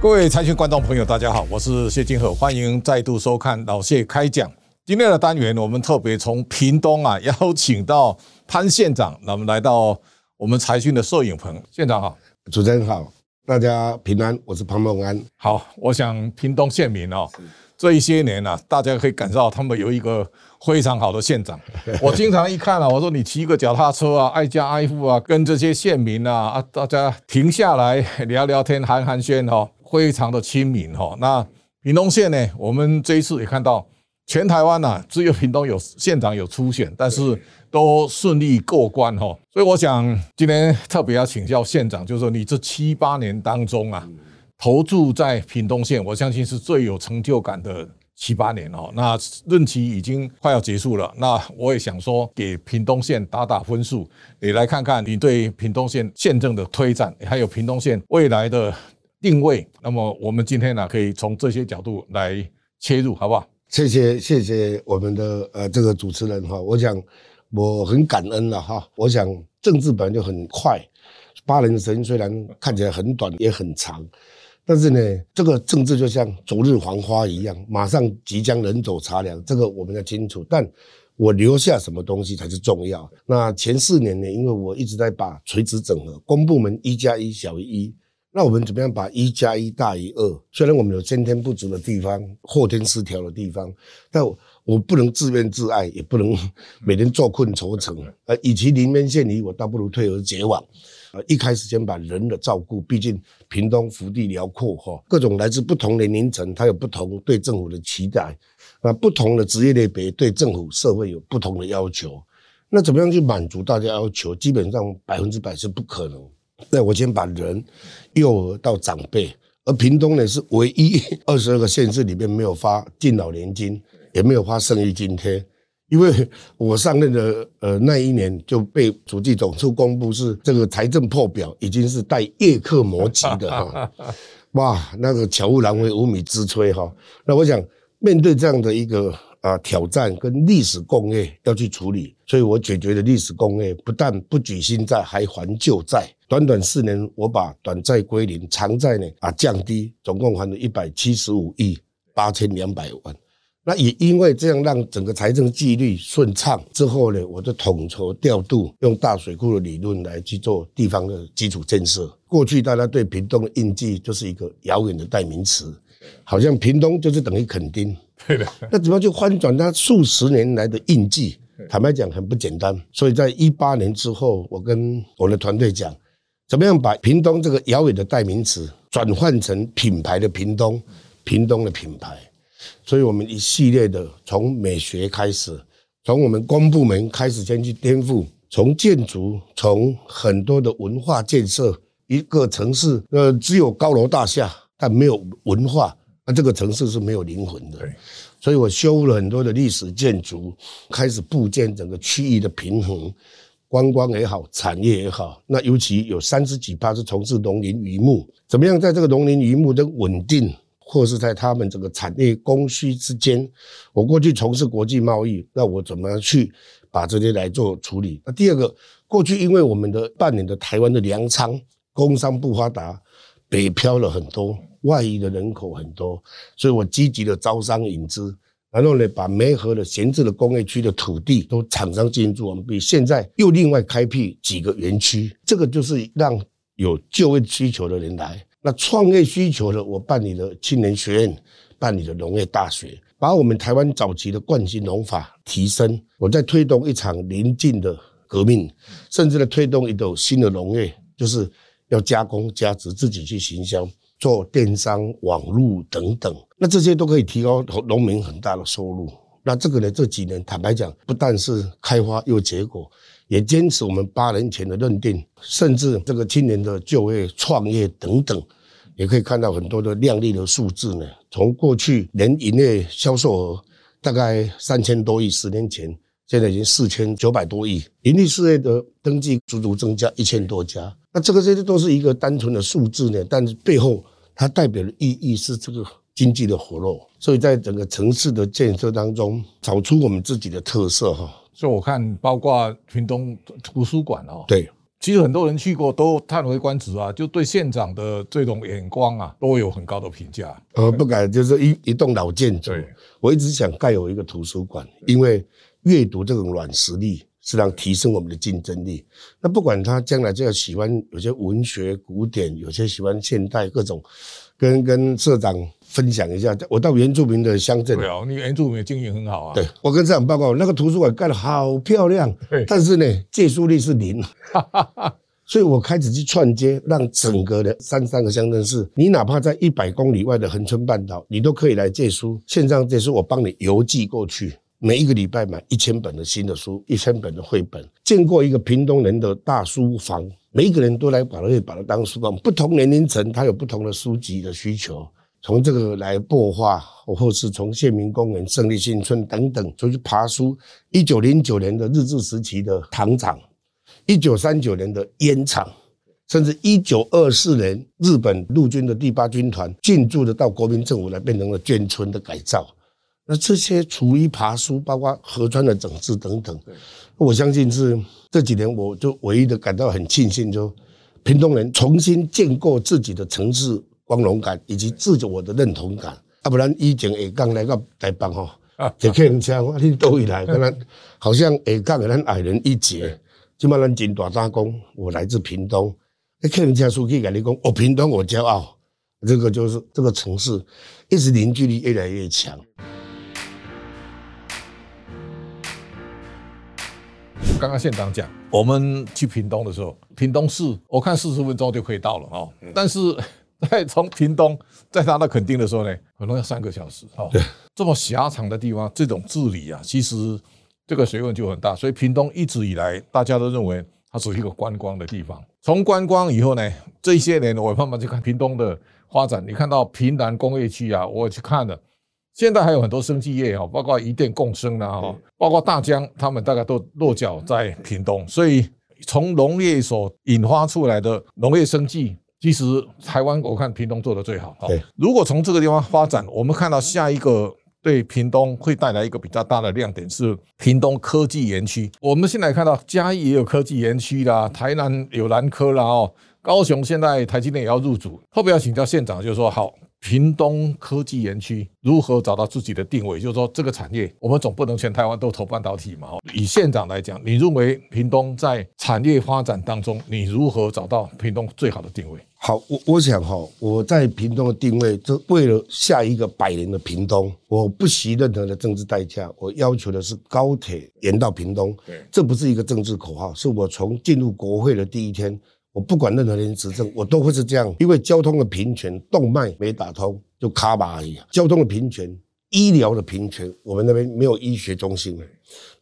各位财经观众朋友，大家好，我是谢金河，欢迎再度收看老谢开讲。今天的单元，我们特别从屏东啊邀请到潘县长，那么来到我们财讯的摄影棚。县长好，主持人好，大家平安，我是潘孟安。好，我想屏东县民哦，这一些年啊，大家可以感受到他们有一个非常好的县长。我经常一看啊，我说你骑个脚踏车啊，挨家挨户啊，跟这些县民啊啊，大家停下来聊聊天，寒寒暄哦。非常的亲民哈，那屏东县呢？我们这一次也看到，全台湾呐，只有屏东有县长有初选，但是都顺利过关哈。所以我想今天特别要请教县长，就是说你这七八年当中啊，投注在屏东县，我相信是最有成就感的七八年哦。那任期已经快要结束了，那我也想说给屏东县打打分数，你来看看你对屏东县县政的推展，还有屏东县未来的。定位，那么我们今天呢，可以从这些角度来切入，好不好？谢谢谢谢我们的呃这个主持人哈，我想我很感恩了哈。我想政治本来就很快，八年的时间虽然看起来很短也很长，但是呢，这个政治就像昨日黄花一样，马上即将人走茶凉，这个我们要清楚。但我留下什么东西才是重要？那前四年呢，因为我一直在把垂直整合，公部门一加一小于一。那我们怎么样把一加一大于二？虽然我们有先天不足的地方、后天失调的地方，但我不能自怨自艾，也不能每天坐困愁城。呃，与其临渊羡鱼，我倒不如退而结网。呃，一开始先把人的照顾，毕竟屏东福地辽阔哈，各种来自不同年龄层，他有不同对政府的期待。那不同的职业类别对政府社会有不同的要求。那怎么样去满足大家要求？基本上百分之百是不可能。那我先把人，幼儿到长辈，而屏东呢是唯一 二十二个县市里面没有发敬老年金，也没有发生育津贴，因为我上任的呃那一年就被主计总处公布是这个财政破表，已经是带叶克膜级的 哈，哇，那个巧妇难为无米之炊哈。那我想面对这样的一个。啊，挑战跟历史工业要去处理，所以我解决的历史工业不但不举新债，还还旧债。短短四年，我把短债归零，长债呢啊降低，总共还了一百七十五亿八千两百万。那也因为这样，让整个财政纪律顺畅之后呢，我就统筹调度，用大水库的理论来去做地方的基础建设。过去大家对屏东的印记就是一个遥远的代名词，好像屏东就是等于垦丁。对的，那怎么去翻转它数十年来的印记？坦白讲，很不简单。所以在一八年之后，我跟我的团队讲，怎么样把屏东这个遥远的代名词转换成品牌的屏东，屏东的品牌。所以我们一系列的从美学开始，从我们公部门开始先去颠覆，从建筑，从很多的文化建设，一个城市呃只有高楼大厦，但没有文化。那这个城市是没有灵魂的，所以我修复了很多的历史建筑，开始布建整个区域的平衡，观光也好，产业也好。那尤其有三十几趴是从事农林渔牧，怎么样在这个农林渔牧的稳定，或是在他们这个产业供需之间，我过去从事国际贸易，那我怎么样去把这些来做处理？那第二个，过去因为我们的扮演的台湾的粮仓，工商不发达，北漂了很多。外移的人口很多，所以我积极的招商引资，然后呢，把梅河的闲置的工业区的土地都厂商进驻完毕，现在又另外开辟几个园区，这个就是让有就业需求的人来。那创业需求的，我办理了青年学院，办理了农业大学，把我们台湾早期的惯性农法提升。我在推动一场临近的革命，甚至呢推动一种新的农业，就是要加工加值，自己去行销。做电商、网络等等，那这些都可以提高农民很大的收入。那这个呢，这几年坦白讲，不但是开花有结果，也坚持我们八年前的认定，甚至这个青年的就业、创业等等，也可以看到很多的亮丽的数字呢。从过去年营业销售额大概三千多亿，十年前现在已经四千九百多亿，盈利事业的登记足足增加一千多家。那这个这些都是一个单纯的数字呢，但是背后它代表的意义是这个经济的活络。所以在整个城市的建设当中，找出我们自己的特色哈。所以我看，包括屏东图书馆哦，对，其实很多人去过都叹为观止啊，就对县长的这种眼光啊，都有很高的评价。呃，不敢，就是一一栋老建筑对，我一直想盖有一个图书馆，因为阅读这种软实力是让提升我们的竞争力。那不管他将来就要喜欢有些文学古典，有些喜欢现代各种，跟跟社长分享一下。我到原住民的乡镇对，啊，你原住民的经营很好啊。对我跟社长报告，那个图书馆盖得好漂亮，但是呢，借书率是零。所以我开始去串接，让整个的三三个乡镇市，你哪怕在一百公里外的恒春半岛，你都可以来借书，线上借书，我帮你邮寄过去。每一个礼拜买一千本的新的书，一千本的绘本。见过一个屏东人的大书房，每一个人都来把它把它当书房。不同年龄层，他有不同的书籍的需求。从这个来擘画，或是从县民公园、胜利新村等等，出去爬书。一九零九年的日治时期的糖厂，一九三九年的烟厂，甚至一九二四年日本陆军的第八军团进驻的到国民政府来变成了眷村的改造。那这些厨艺爬书，包括河川的整治等等，我相信是这几年我就唯一的感到很庆幸，就屏东人重新建构自己的城市光荣感以及自我的认同感。要不然以前下港来到台北吼，就客人车，我你倒回来，跟咱好像下港的咱矮人一截。今麦咱真大大讲，我来自屏东，那客人家书记跟你讲，我屏东我骄傲，这个就是这个城市一直凝聚力越来越强。刚刚县长讲，我们去屏东的时候，屏东市我看四十分钟就可以到了哦，但是 在从屏东再到垦丁的时候呢，可能要三个小时哦。对，这么狭长的地方，这种治理啊，其实这个学问就很大。所以屏东一直以来，大家都认为它是一个观光的地方。从观光以后呢，这些年我慢慢去看屏东的发展，你看到屏南工业区啊，我去看了。现在还有很多生技业哈，包括一电共生啦，哈，包括大疆，他们大概都落脚在屏东，所以从农业所引发出来的农业生技，其实台湾我看屏东做的最好。对，如果从这个地方发展，我们看到下一个对屏东会带来一个比较大的亮点是屏东科技园区。我们现在看到嘉义也有科技园区啦，台南有南科啦，哦，高雄现在台积电也要入主。后边要请教县长，就是说好。屏东科技园区如何找到自己的定位？就是说，这个产业我们总不能全台湾都投半导体嘛。以县长来讲，你认为屏东在产业发展当中，你如何找到屏东最好的定位？好，我我想哈，我在屏东的定位，这为了下一个百年的屏东，我不惜任何的政治代价，我要求的是高铁延到屏东。对，这不是一个政治口号，是我从进入国会的第一天。我不管任何人执政，我都会是这样，因为交通的平权，动脉没打通就卡巴而已。交通的平权，医疗的平权，我们那边没有医学中心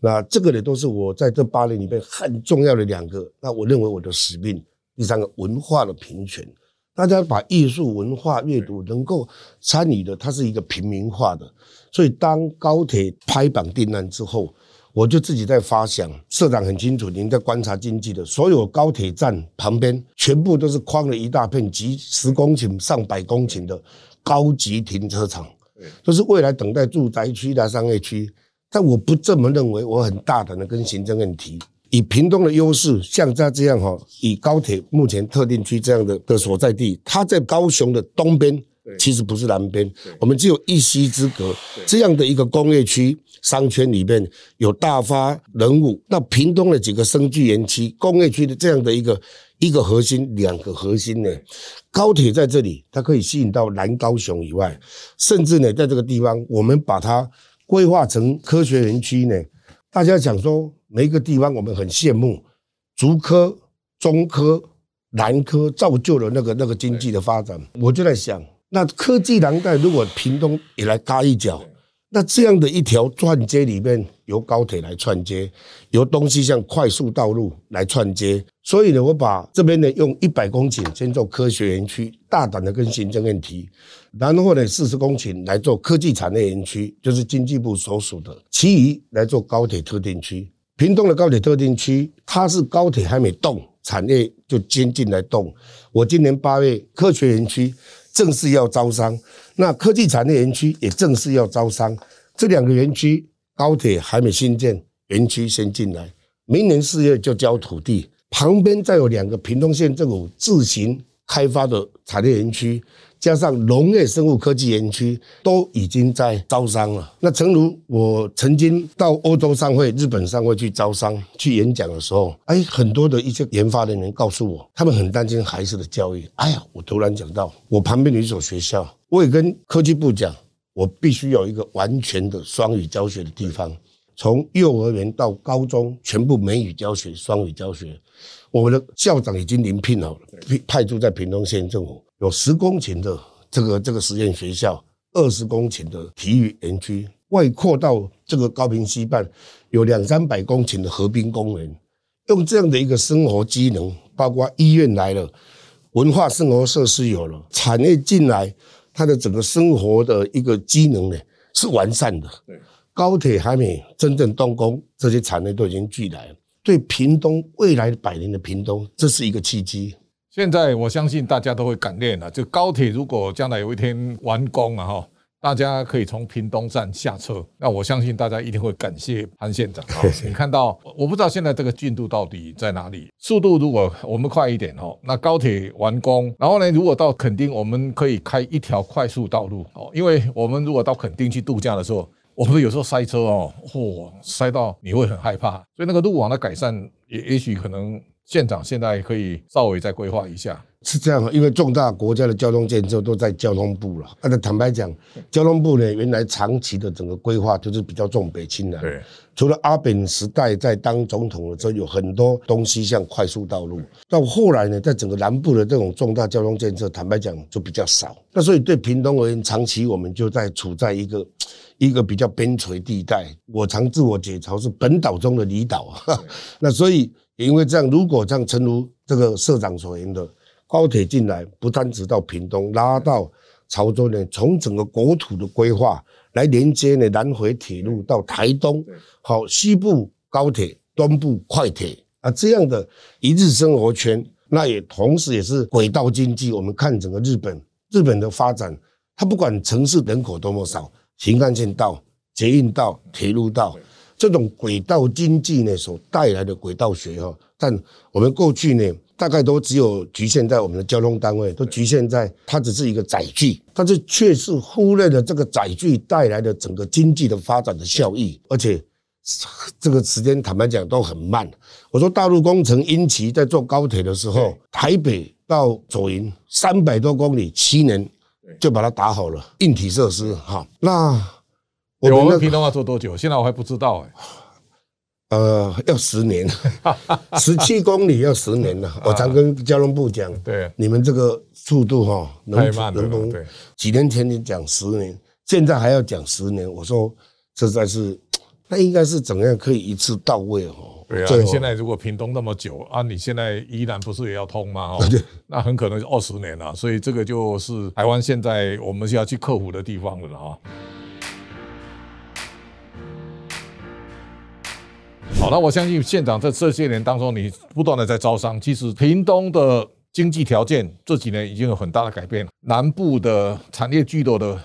那这个呢，都是我在这八年里面很重要的两个。那我认为我的使命，第三个文化的平权，大家把艺术、文化、阅读能够参与的，它是一个平民化的。所以当高铁拍板定案之后。我就自己在发想，社长很清楚，您在观察经济的，所有高铁站旁边全部都是框了一大片几十公顷、上百公顷的高级停车场，都是未来等待住宅区的商业区。但我不这么认为，我很大胆的跟行政院提，以屏东的优势，像他这样哈，以高铁目前特定区这样的的所在地，它在高雄的东边。其实不是南边，我们只有一溪之隔。这样的一个工业区商圈里面有大发人物，那屏东的几个生技园区、工业区的这样的一个一个核心、两个核心呢，高铁在这里，它可以吸引到南高雄以外，甚至呢，在这个地方，我们把它规划成科学园区呢。大家讲说，每一个地方我们很羡慕，竹科、中科、南科造就了那个那个经济的发展，我就在想。那科技廊带如果屏东也来搭一脚，那这样的一条串接里面由高铁来串接，由东西向快速道路来串接，所以呢，我把这边呢用一百公顷先做科学园区，大胆的跟行政院提，然后呢四十公顷来做科技产业园区，就是经济部所属的，其余来做高铁特定区。屏东的高铁特定区，它是高铁还没动，产业就先进来动。我今年八月科学园区。正式要招商，那科技产业园区也正式要招商。这两个园区高铁还没新建，园区先进来，明年四月就交土地，旁边再有两个平东县政府自行开发的产业园区。加上农业生物科技园区都已经在招商了。那诚如我曾经到欧洲商会、日本商会去招商、去演讲的时候，哎，很多的一些研发人员告诉我，他们很担心孩子的教育。哎呀，我突然讲到，我旁边有一所学校，我也跟科技部讲，我必须有一个完全的双语教学的地方，从幼儿园到高中全部美语教学、双语教学。我们的校长已经临聘好了，派驻在屏东县政府。有十公顷的这个这个实验学校，二十公顷的体育园区，外扩到这个高平西半，有两三百公顷的河滨公园。用这样的一个生活机能，包括医院来了，文化生活设施有了，产业进来，它的整个生活的一个机能呢是完善的。高铁还没真正动工，这些产业都已经聚来了。对屏东未来百年的屏东，这是一个契机。现在我相信大家都会感念了，就高铁如果将来有一天完工了哈，大家可以从屏东站下车，那我相信大家一定会感谢潘县长。你看到，我不知道现在这个进度到底在哪里？速度如果我们快一点哦，那高铁完工，然后呢，如果到垦丁，我们可以开一条快速道路哦，因为我们如果到垦丁去度假的时候，我们有时候塞车哦，嚯，塞到你会很害怕，所以那个路网的改善也也许可能。县长现在可以稍微再规划一下，是这样，因为重大国家的交通建设都在交通部了。那坦白讲，交通部呢，原来长期的整个规划就是比较重北轻南。对，除了阿扁时代在当总统的时候，有很多东西像快速道路，到后来呢，在整个南部的这种重大交通建设，坦白讲就比较少。那所以对屏东而言，长期我们就在处在一个一个比较边陲地带。我常自我解嘲是本岛中的离岛啊。那所以。因为这样，如果像诚如这个社长所言的，高铁进来，不单只到屏东，拉到潮州呢，从整个国土的规划来连接呢，南回铁路到台东，好，西部高铁，东部快铁啊，这样的一日生活圈，那也同时也是轨道经济。我们看整个日本，日本的发展，它不管城市人口多么少，新干线道、捷运道、铁路道。这种轨道经济呢所带来的轨道学哈，但我们过去呢大概都只有局限在我们的交通单位，都局限在它只是一个载具，但是却是忽略了这个载具带来的整个经济的发展的效益，而且这个时间坦白讲都很慢。我说大陆工程因其在做高铁的时候，台北到左营三百多公里，七年就把它打好了硬体设施哈，那。我们平东要做多久？现在我还不知道哎。呃，要十年，十七公里要十年了。我常跟交通部讲，对，你们这个速度哈，太慢了。对，几年前你讲十年，现在还要讲十年，我说实在是，那应该是怎样可以一次到位哦？对啊，现在如果屏东那么久啊，你现在依然不是也要通吗？哦，那很可能是二十年了。所以这个就是台湾现在我们需要去克服的地方了哈。好，那我相信县长在这些年当中，你不断的在招商。其实屏东的经济条件这几年已经有很大的改变了，南部的产业聚落的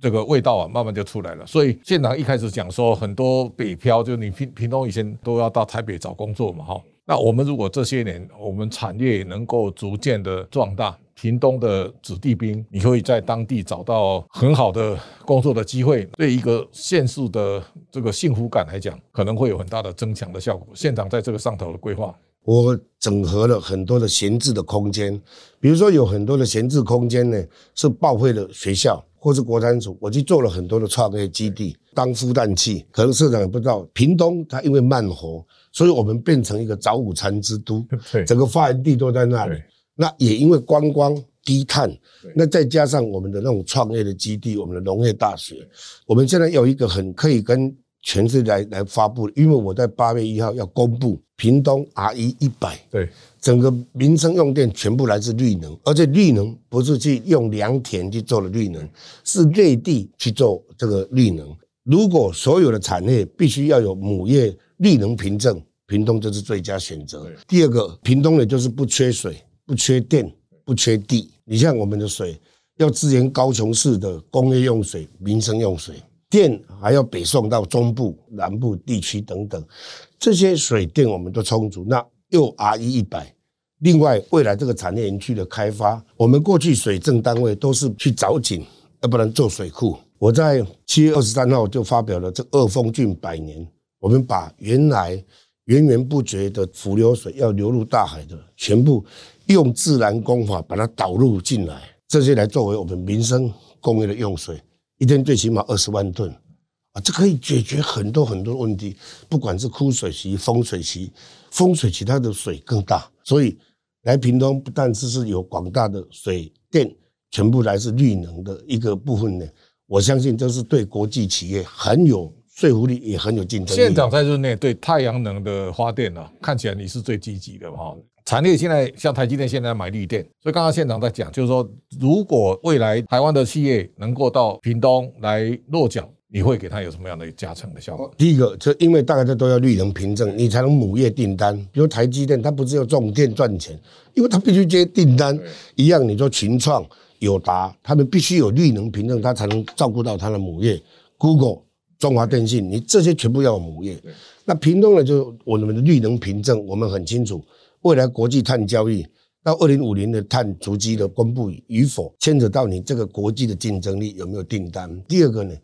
这个味道啊，慢慢就出来了。所以县长一开始讲说，很多北漂，就你平屏东以前都要到台北找工作嘛，哈。那我们如果这些年我们产业能够逐渐的壮大。屏东的子弟兵，你会在当地找到很好的工作的机会，对一个县市的这个幸福感来讲，可能会有很大的增强的效果。县长在这个上头的规划，我整合了很多的闲置的空间，比如说有很多的闲置空间呢，是报废的学校或是国产组，我去做了很多的创业基地当孵蛋器。可能社长也不知道，屏东它因为慢活，所以我们变成一个早午餐之都，整个发源地都在那里。那也因为观光低碳，那再加上我们的那种创业的基地，我们的农业大学，我们现在有一个很可以跟全是来来发布，因为我在八月一号要公布屏东 R 一一百，对，整个民生用电全部来自绿能，而且绿能不是去用良田去做的绿能，是内地去做这个绿能。如果所有的产业必须要有母业绿能凭证，屏东就是最佳选择。第二个，屏东也就是不缺水。不缺电，不缺地。你像我们的水，要支援高雄市的工业用水、民生用水，电还要北送到中部、南部地区等等，这些水电我们都充足。那又 R 一一百。另外，未来这个产业园区的开发，我们过去水政单位都是去找井，要不然做水库。我在七月二十三号就发表了这二峰郡百年，我们把原来源源不绝的浮流水要流入大海的，全部用自然工法把它导入进来，这些来作为我们民生工业的用水，一天最起码二十万吨啊，这可以解决很多很多问题，不管是枯水期、丰水期，丰水期它的水更大，所以。来屏东不但只是有广大的水电，全部来自绿能的一个部分呢。我相信这是对国际企业很有说服力，也很有竞争力。县长在任内对太阳能的发电呢，看起来你是最积极的哈。产业现在像台积电现在买绿电，所以刚刚县长在讲，就是说如果未来台湾的企业能够到屏东来落脚。你会给他有什么样的加成的效果？第一个，就因为大家都要绿能凭证，你才能母业订单。比如台积电，它不是要种电赚钱，因为它必须接订单。一样，你说群创、友达，他们必须有绿能凭证，它才能照顾到它的母业。Google、中华电信，你这些全部要有母业。那屏东呢？就我们的绿能凭证，我们很清楚，未来国际碳交易到二零五零的碳足迹的公布与否，牵扯到你这个国际的竞争力有没有订单。第二个呢？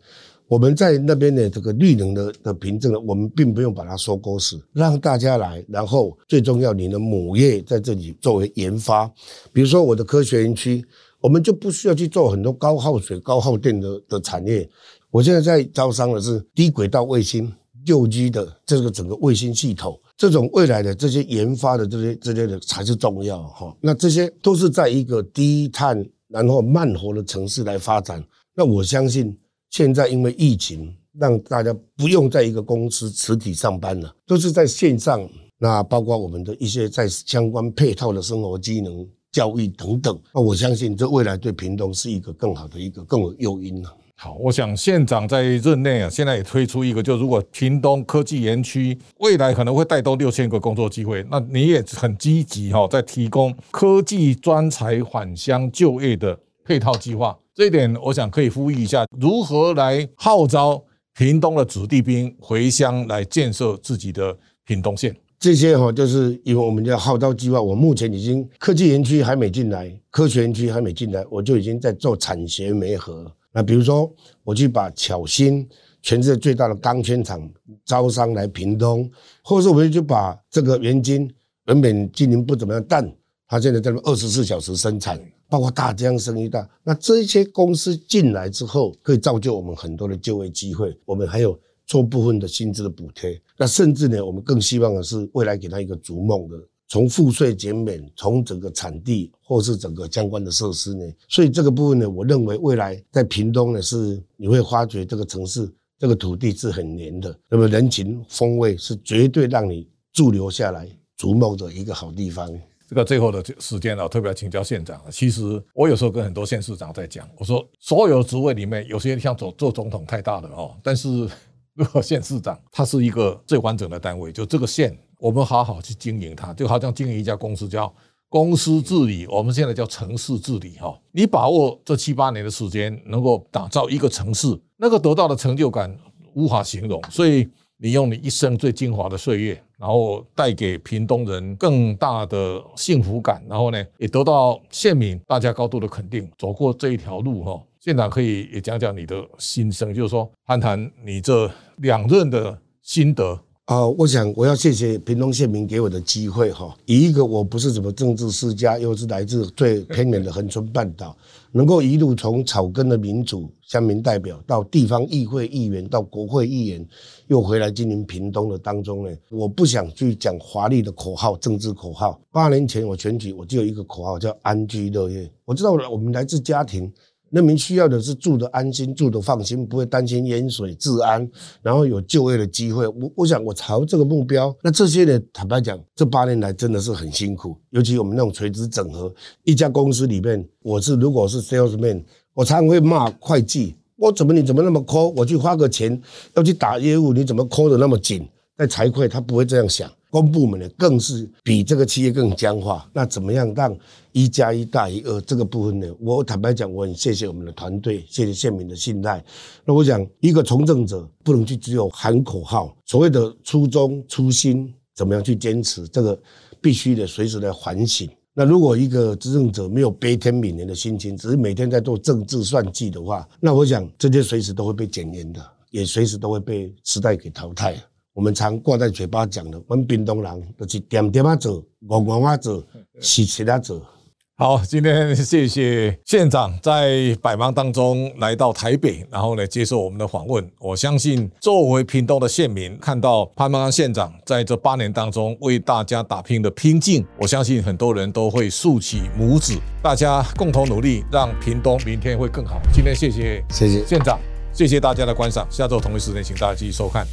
我们在那边的这个绿能的的凭证呢，我们并不用把它收购死，让大家来，然后最重要，你的母业在这里作为研发，比如说我的科学园区，我们就不需要去做很多高耗水、高耗电的的产业。我现在在招商的是低轨道卫星、六 G 的这个整个卫星系统，这种未来的这些研发的这些这些的才是重要哈。那这些都是在一个低碳然后慢活的城市来发展，那我相信。现在因为疫情，让大家不用在一个公司实体上班了，都是在线上。那包括我们的一些在相关配套的生活机能、教育等等。那我相信这未来对屏东是一个更好的一个更有诱因了。好，我想县长在任内啊，现在也推出一个，就如果屏东科技园区未来可能会带动六千个工作机会，那你也很积极哈，在提供科技专才返乡就业的配套计划。这一点，我想可以呼吁一下，如何来号召屏东的子弟兵回乡来建设自己的屏东县？这些哈，就是因为我们叫号召计划。我目前已经科技园区还没进来，科学园区还没进来，我就已经在做产学媒合。那比如说，我去把巧芯全世界最大的钢圈厂招商来屏东，或者是我们就把这个元金原本经营不怎么样，但它现在在二十四小时生产。包括大江生意大，那这些公司进来之后，可以造就我们很多的就业机会。我们还有做部分的薪资的补贴，那甚至呢，我们更希望的是未来给他一个逐梦的，从赋税减免，从整个产地或是整个相关的设施呢。所以这个部分呢，我认为未来在屏东呢，是你会发觉这个城市这个土地是很黏的，那么人情风味是绝对让你驻留下来逐梦的一个好地方。这个最后的时间呢，特别要请教县长。其实我有时候跟很多县市长在讲，我说所有职位里面，有些像做做总统太大了哦。但是如果县市长，他是一个最完整的单位，就这个县，我们好好去经营它，就好像经营一家公司，叫公司治理。我们现在叫城市治理哈。你把握这七八年的时间，能够打造一个城市，那个得到的成就感无法形容。所以。你用你一生最精华的岁月，然后带给屏东人更大的幸福感，然后呢，也得到县民大家高度的肯定。走过这一条路，哈，县长可以也讲讲你的心声，就是说谈谈你这两任的心得。啊，我想我要谢谢屏东县民给我的机会哈，以一个我不是什么政治世家，又是来自最偏远的恒春半岛，能够一路从草根的民主乡民代表到地方议会议员，到国会议员，又回来经营屏东的当中呢，我不想去讲华丽的口号，政治口号。八年前我选举，我就有一个口号叫安居乐业。我知道我们来自家庭。人民需要的是住的安心、住的放心，不会担心淹水、治安，然后有就业的机会。我我想我朝这个目标。那这些呢？坦白讲，这八年来真的是很辛苦，尤其我们那种垂直整合，一家公司里面，我是如果是 salesman，我常常会骂会计，我怎么你怎么那么抠？我去花个钱要去打业务，你怎么抠的那么紧？在财会他不会这样想。公部门呢，更是比这个企业更僵化。那怎么样让一加一大于二？这个部分呢，我坦白讲，我很谢谢我们的团队，谢谢县民的信赖。那我讲，一个从政者不能去只有喊口号，所谓的初衷初心，怎么样去坚持？这个必须的随时的反省。那如果一个执政者没有悲天悯人的心情，只是每天在做政治算计的话，那我想这些随时都会被检验的，也随时都会被时代给淘汰。我们常挂在嘴巴讲的，我们屏东人就是点点啊做，硬硬啊做，实实啊做。好，今天谢谢县长在百忙当中来到台北，然后呢接受我们的访问。我相信作为屏东的县民，看到潘邦安县长在这八年当中为大家打拼的拼劲，我相信很多人都会竖起拇指，大家共同努力，让屏东明天会更好。今天谢谢谢谢县长，谢谢大家的观赏，下周同一时间请大家继续收看。